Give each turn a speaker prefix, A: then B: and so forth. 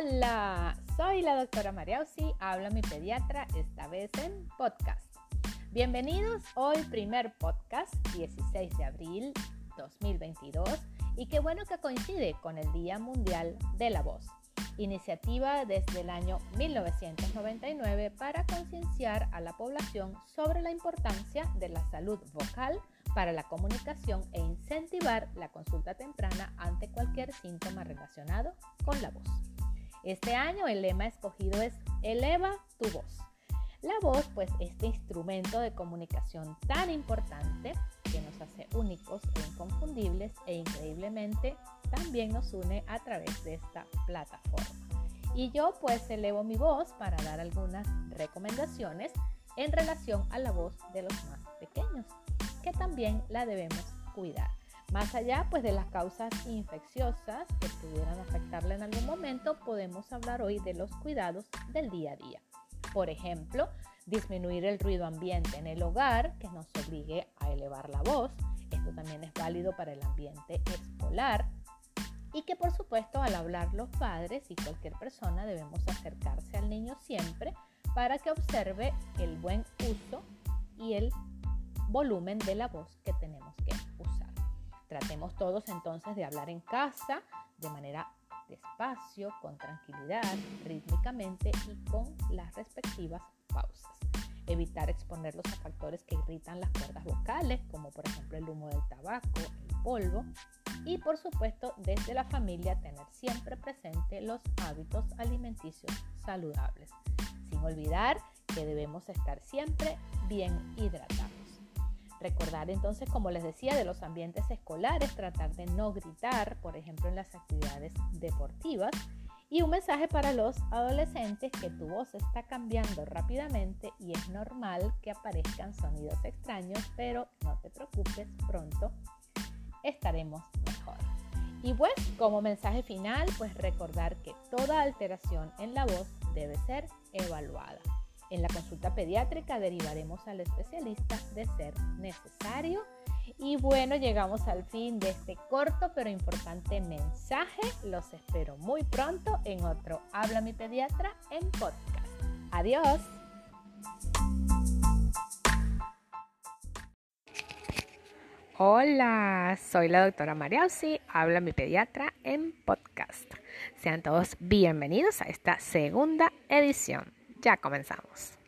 A: Hola, soy la doctora Mariausi, habla mi pediatra, esta vez en podcast. Bienvenidos hoy primer podcast, 16 de abril 2022, y qué bueno que coincide con el Día Mundial de la Voz, iniciativa desde el año 1999 para concienciar a la población sobre la importancia de la salud vocal para la comunicación e incentivar la consulta temprana ante cualquier síntoma relacionado con la voz. Este año el lema escogido es Eleva tu voz. La voz, pues este instrumento de comunicación tan importante que nos hace únicos e inconfundibles e increíblemente también nos une a través de esta plataforma. Y yo pues elevo mi voz para dar algunas recomendaciones en relación a la voz de los más pequeños que también la debemos cuidar. Más allá pues de las causas infecciosas que pudieran afectarla en algún momento, podemos hablar hoy de los cuidados del día a día. Por ejemplo, disminuir el ruido ambiente en el hogar que nos obligue a elevar la voz. Esto también es válido para el ambiente escolar. Y que por supuesto al hablar los padres y cualquier persona debemos acercarse al niño siempre para que observe el buen uso y el volumen de la voz que tenemos que. Tratemos todos entonces de hablar en casa de manera despacio, con tranquilidad, rítmicamente y con las respectivas pausas. Evitar exponerlos a factores que irritan las cuerdas vocales, como por ejemplo el humo del tabaco, el polvo. Y por supuesto, desde la familia tener siempre presente los hábitos alimenticios saludables. Sin olvidar que debemos estar siempre bien hidratados. Recordar entonces, como les decía, de los ambientes escolares, tratar de no gritar, por ejemplo, en las actividades deportivas. Y un mensaje para los adolescentes que tu voz está cambiando rápidamente y es normal que aparezcan sonidos extraños, pero no te preocupes, pronto estaremos mejor. Y pues como mensaje final, pues recordar que toda alteración en la voz debe ser evaluada. En la consulta pediátrica derivaremos al especialista de ser necesario. Y bueno, llegamos al fin de este corto pero importante mensaje. Los espero muy pronto en otro Habla mi pediatra en podcast. Adiós. Hola, soy la doctora Mariausi, habla mi pediatra en podcast. Sean todos bienvenidos a esta segunda edición. Ya comenzamos.